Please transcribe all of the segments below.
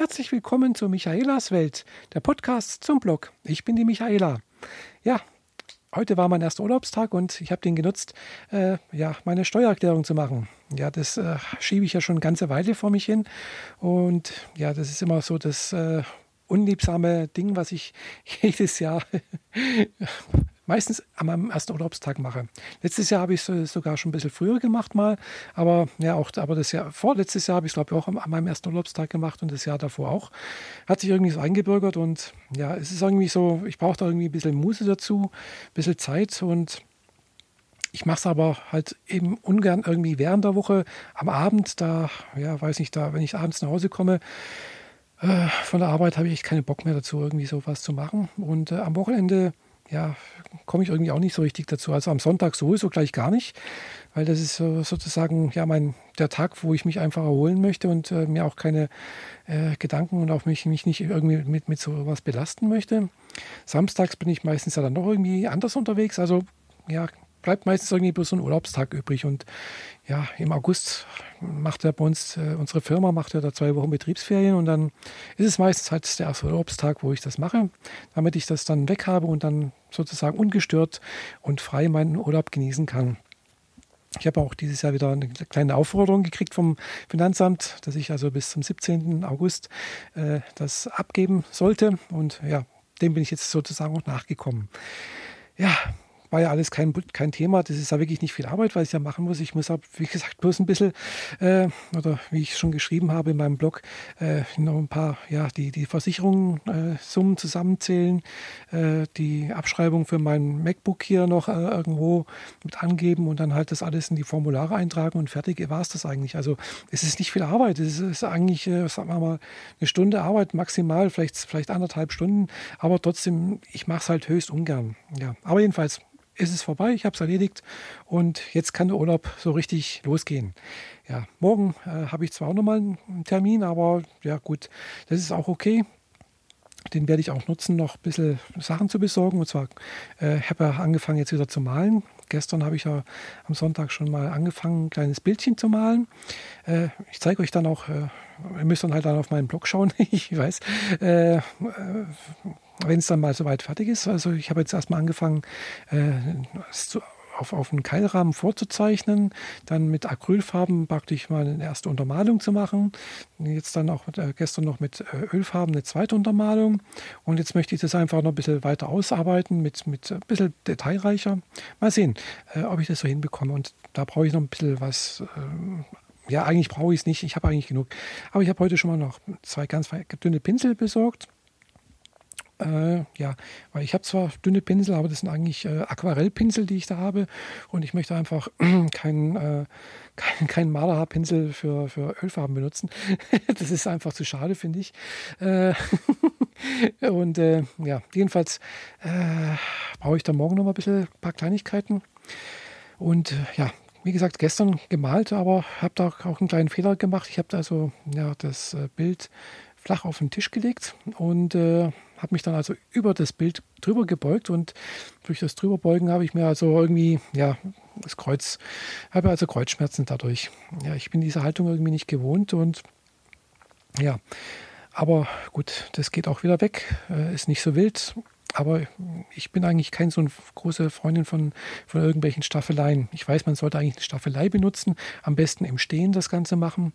Herzlich willkommen zu Michaelas Welt, der Podcast zum Blog. Ich bin die Michaela. Ja, heute war mein erster Urlaubstag und ich habe den genutzt, äh, ja, meine Steuererklärung zu machen. Ja, das äh, schiebe ich ja schon eine ganze Weile vor mich hin. Und ja, das ist immer so das äh, unliebsame Ding, was ich jedes Jahr meistens an meinem ersten Urlaubstag mache. Letztes Jahr habe ich es sogar schon ein bisschen früher gemacht mal, aber ja auch, aber das Jahr vorletztes Jahr habe ich es glaube ich auch an meinem ersten Urlaubstag gemacht und das Jahr davor auch. Hat sich irgendwie so eingebürgert und ja, es ist irgendwie so, ich brauche da irgendwie ein bisschen Muße dazu, ein bisschen Zeit und ich mache es aber halt eben ungern irgendwie während der Woche am Abend, da, ja, weiß nicht, da, wenn ich abends nach Hause komme, äh, von der Arbeit habe ich echt keine Bock mehr dazu, irgendwie sowas zu machen. Und äh, am Wochenende ja, komme ich irgendwie auch nicht so richtig dazu. Also am Sonntag sowieso gleich gar nicht, weil das ist so, sozusagen ja mein der Tag, wo ich mich einfach erholen möchte und äh, mir auch keine äh, Gedanken und auch mich, mich nicht irgendwie mit, mit so was belasten möchte. Samstags bin ich meistens ja dann noch irgendwie anders unterwegs. Also ja, bleibt meistens irgendwie bloß so ein Urlaubstag übrig. Und ja, im August macht er bei uns, äh, unsere Firma macht ja da zwei Wochen Betriebsferien und dann ist es meistens halt der erste Urlaubstag, wo ich das mache, damit ich das dann weg habe und dann sozusagen ungestört und frei meinen Urlaub genießen kann. Ich habe auch dieses Jahr wieder eine kleine Aufforderung gekriegt vom Finanzamt, dass ich also bis zum 17. August äh, das abgeben sollte. Und ja, dem bin ich jetzt sozusagen auch nachgekommen. Ja, war ja alles kein, kein Thema. Das ist ja wirklich nicht viel Arbeit, was ich ja machen muss. Ich muss, wie gesagt, bloß ein bisschen, äh, oder wie ich schon geschrieben habe in meinem Blog, äh, noch ein paar, ja, die, die Versicherungssummen äh, zusammenzählen, äh, die Abschreibung für mein MacBook hier noch äh, irgendwo mit angeben und dann halt das alles in die Formulare eintragen und fertig war es das eigentlich. Also es ist nicht viel Arbeit. Es ist eigentlich, äh, sagen wir mal, eine Stunde Arbeit maximal, vielleicht, vielleicht anderthalb Stunden, aber trotzdem, ich mache es halt höchst ungern. Ja, aber jedenfalls, ist es vorbei, ich habe es erledigt und jetzt kann der Urlaub so richtig losgehen. Ja, morgen äh, habe ich zwar auch nochmal einen Termin, aber ja gut, das ist auch okay. Den werde ich auch nutzen, noch ein bisschen Sachen zu besorgen. Und zwar äh, habe ich angefangen jetzt wieder zu malen. Gestern habe ich ja am Sonntag schon mal angefangen, ein kleines Bildchen zu malen. Äh, ich zeige euch dann auch, äh, ihr müsst dann halt dann auf meinen Blog schauen, ich weiß, äh, äh, wenn es dann mal soweit fertig ist. Also ich habe jetzt erstmal angefangen, äh, zu, auf, auf einen Keilrahmen vorzuzeichnen, dann mit Acrylfarben praktisch mal eine erste Untermalung zu machen. Jetzt dann auch äh, gestern noch mit äh, Ölfarben eine zweite Untermalung. Und jetzt möchte ich das einfach noch ein bisschen weiter ausarbeiten, mit, mit ein bisschen detailreicher. Mal sehen, äh, ob ich das so hinbekomme. Und da brauche ich noch ein bisschen was. Äh, ja, eigentlich brauche ich es nicht. Ich habe eigentlich genug. Aber ich habe heute schon mal noch zwei ganz dünne Pinsel besorgt. Äh, ja, weil ich habe zwar dünne Pinsel, aber das sind eigentlich äh, Aquarellpinsel, die ich da habe. Und ich möchte einfach keinen äh, kein, kein Malerhaarpinsel für, für Ölfarben benutzen. das ist einfach zu schade, finde ich. Äh, und äh, ja, jedenfalls äh, brauche ich da morgen noch mal ein bisschen ein paar Kleinigkeiten. Und ja, wie gesagt, gestern gemalt, aber habe da auch einen kleinen Fehler gemacht. Ich habe also ja, das Bild flach auf den Tisch gelegt und äh, habe mich dann also über das Bild drüber gebeugt und durch das drüberbeugen habe ich mir also irgendwie, ja, das Kreuz, habe also Kreuzschmerzen dadurch. Ja, ich bin diese Haltung irgendwie nicht gewohnt und ja, aber gut, das geht auch wieder weg, äh, ist nicht so wild. Aber ich bin eigentlich kein so eine große Freundin von, von irgendwelchen Staffeleien. Ich weiß, man sollte eigentlich eine Staffelei benutzen, am besten im Stehen das Ganze machen.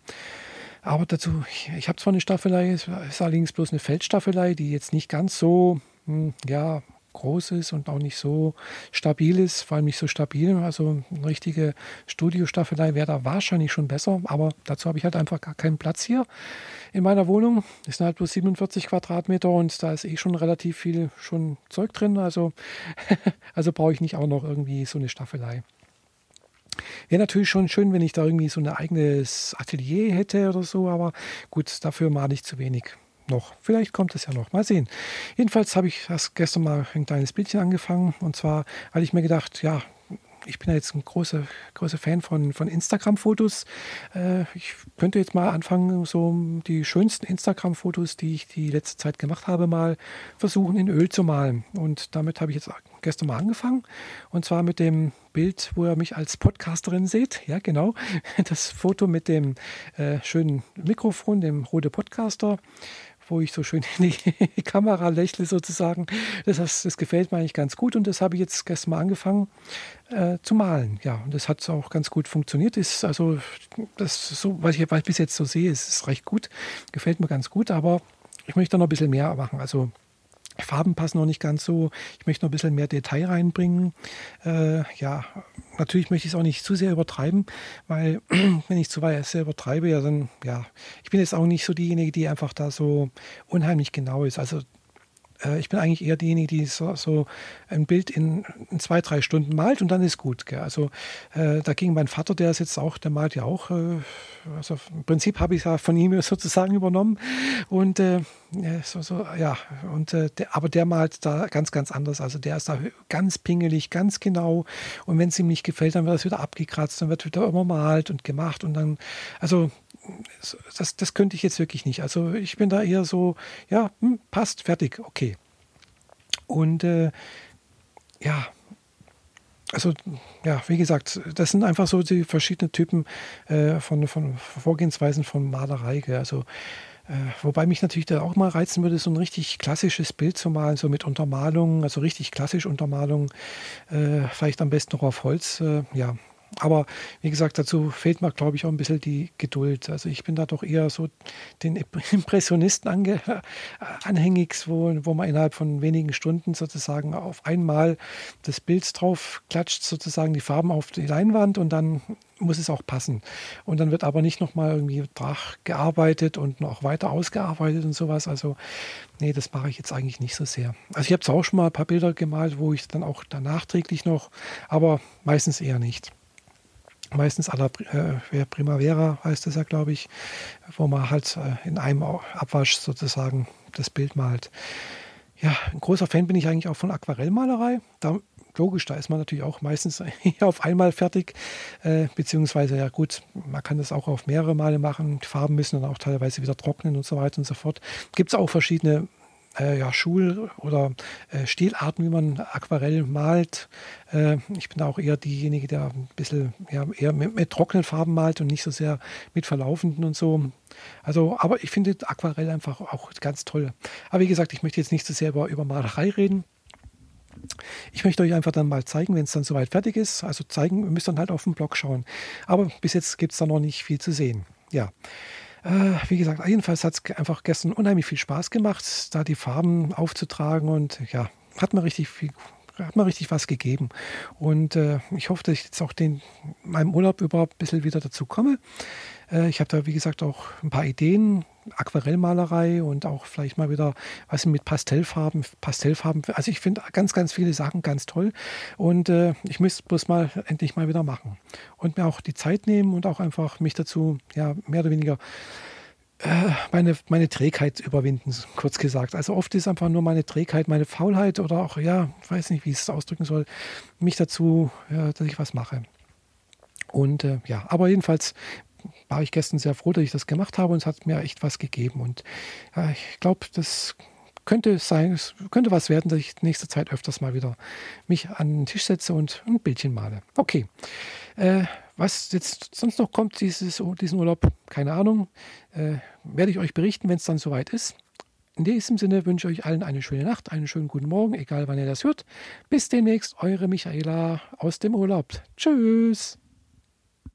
Aber dazu, ich, habe zwar eine Staffelei, es ist allerdings bloß eine Feldstaffelei, die jetzt nicht ganz so, hm, ja, groß ist und auch nicht so stabil ist, vor allem nicht so stabil. Also eine richtige Studiostaffelei wäre da wahrscheinlich schon besser, aber dazu habe ich halt einfach gar keinen Platz hier in meiner Wohnung. Es sind halt bloß 47 Quadratmeter und da ist eh schon relativ viel schon Zeug drin. Also, also brauche ich nicht auch noch irgendwie so eine Staffelei. Wäre natürlich schon schön, wenn ich da irgendwie so ein eigenes Atelier hätte oder so, aber gut, dafür mal nicht zu wenig noch. Vielleicht kommt es ja noch. Mal sehen. Jedenfalls habe ich das gestern mal ein kleines Bildchen angefangen. Und zwar hatte ich mir gedacht, ja, ich bin ja jetzt ein großer, großer Fan von, von Instagram-Fotos. Äh, ich könnte jetzt mal anfangen, so die schönsten Instagram-Fotos, die ich die letzte Zeit gemacht habe, mal versuchen in Öl zu malen. Und damit habe ich jetzt gestern mal angefangen. Und zwar mit dem Bild, wo ihr mich als Podcasterin seht. Ja, genau. Das Foto mit dem äh, schönen Mikrofon, dem Rode Podcaster wo ich so schön in die Kamera lächle sozusagen. Das, das gefällt mir eigentlich ganz gut und das habe ich jetzt gestern mal angefangen äh, zu malen. Ja, und das hat auch ganz gut funktioniert. Ist also das so, was ich, was ich bis jetzt so sehe, ist, ist recht gut, gefällt mir ganz gut, aber ich möchte noch ein bisschen mehr machen. Also Farben passen noch nicht ganz so. Ich möchte noch ein bisschen mehr Detail reinbringen. Äh, ja, natürlich möchte ich es auch nicht zu sehr übertreiben, weil wenn ich zu weit sehr übertreibe, ja, dann, ja, ich bin jetzt auch nicht so diejenige, die einfach da so unheimlich genau ist. Also äh, ich bin eigentlich eher diejenige, die so, so ein Bild in, in, zwei, drei Stunden malt und dann ist gut. Gell? Also äh, dagegen mein Vater, der ist jetzt auch, der malt ja auch. Äh, also im Prinzip habe ich es ja von ihm sozusagen übernommen. Und äh, so, so, ja, und äh, der, aber der malt da ganz, ganz anders. Also der ist da ganz pingelig, ganz genau. Und wenn es ihm nicht gefällt, dann wird es wieder abgekratzt, dann wird wieder übermalt und gemacht. Und dann, also das, das könnte ich jetzt wirklich nicht. Also ich bin da eher so, ja, hm, passt, fertig, okay. Und äh, ja, also ja, wie gesagt, das sind einfach so die verschiedenen Typen äh, von, von Vorgehensweisen von Malerei. Gell? Also äh, wobei mich natürlich da auch mal reizen würde, so ein richtig klassisches Bild zu malen, so mit Untermalung, also richtig klassisch Untermalung, äh, vielleicht am besten noch auf Holz. Äh, ja, aber wie gesagt, dazu fehlt mir, glaube ich, auch ein bisschen die Geduld. Also ich bin da doch eher so den Impressionisten ange, äh, anhängig, wo, wo man innerhalb von wenigen Stunden sozusagen auf einmal das Bild drauf klatscht, sozusagen die Farben auf die Leinwand und dann muss es auch passen. Und dann wird aber nicht nochmal irgendwie Drach gearbeitet und noch weiter ausgearbeitet und sowas. Also, nee, das mache ich jetzt eigentlich nicht so sehr. Also, ich habe auch schon mal ein paar Bilder gemalt, wo ich dann auch da nachträglich noch, aber meistens eher nicht meistens aller äh, Primavera heißt es ja, glaube ich, wo man halt äh, in einem Abwasch sozusagen das Bild malt. Ja, ein großer Fan bin ich eigentlich auch von Aquarellmalerei. Da, logisch, da ist man natürlich auch meistens auf einmal fertig, äh, beziehungsweise ja gut, man kann das auch auf mehrere Male machen. Die Farben müssen dann auch teilweise wieder trocknen und so weiter und so fort. Gibt es auch verschiedene äh, ja, Schul- oder äh, Stilarten, wie man Aquarell malt. Äh, ich bin auch eher diejenige, der ein bisschen ja, eher mit, mit, trockenen Farben malt und nicht so sehr mit verlaufenden und so. Also, aber ich finde Aquarell einfach auch ganz toll. Aber wie gesagt, ich möchte jetzt nicht so sehr über, über Malerei reden. Ich möchte euch einfach dann mal zeigen, wenn es dann soweit fertig ist. Also zeigen, ihr müsst dann halt auf dem Blog schauen. Aber bis jetzt gibt es da noch nicht viel zu sehen. Ja. Äh, wie gesagt, jedenfalls hat es einfach gestern unheimlich viel Spaß gemacht, da die Farben aufzutragen und ja, hat mir richtig viel, hat mir richtig was gegeben. Und äh, ich hoffe, dass ich jetzt auch den meinem Urlaub überhaupt ein bisschen wieder dazu komme. Äh, ich habe da, wie gesagt, auch ein paar Ideen, Aquarellmalerei und auch vielleicht mal wieder was mit Pastellfarben. Pastellfarben, also ich finde ganz, ganz viele Sachen ganz toll und äh, ich müsste bloß mal endlich mal wieder machen und mir auch die Zeit nehmen und auch einfach mich dazu, ja, mehr oder weniger äh, meine, meine Trägheit überwinden, kurz gesagt. Also oft ist einfach nur meine Trägheit, meine Faulheit oder auch, ja, weiß nicht, wie ich es ausdrücken soll, mich dazu, ja, dass ich was mache. Und äh, ja, aber jedenfalls war ich gestern sehr froh, dass ich das gemacht habe und es hat mir echt was gegeben. Und ja, ich glaube, das könnte sein, es könnte was werden, dass ich nächste Zeit öfters mal wieder mich an den Tisch setze und ein Bildchen male. Okay. Äh, was jetzt sonst noch kommt, dieses, diesen Urlaub, keine Ahnung. Äh, werde ich euch berichten, wenn es dann soweit ist. In diesem Sinne wünsche ich euch allen eine schöne Nacht, einen schönen guten Morgen, egal wann ihr das hört. Bis demnächst, eure Michaela aus dem Urlaub. Tschüss.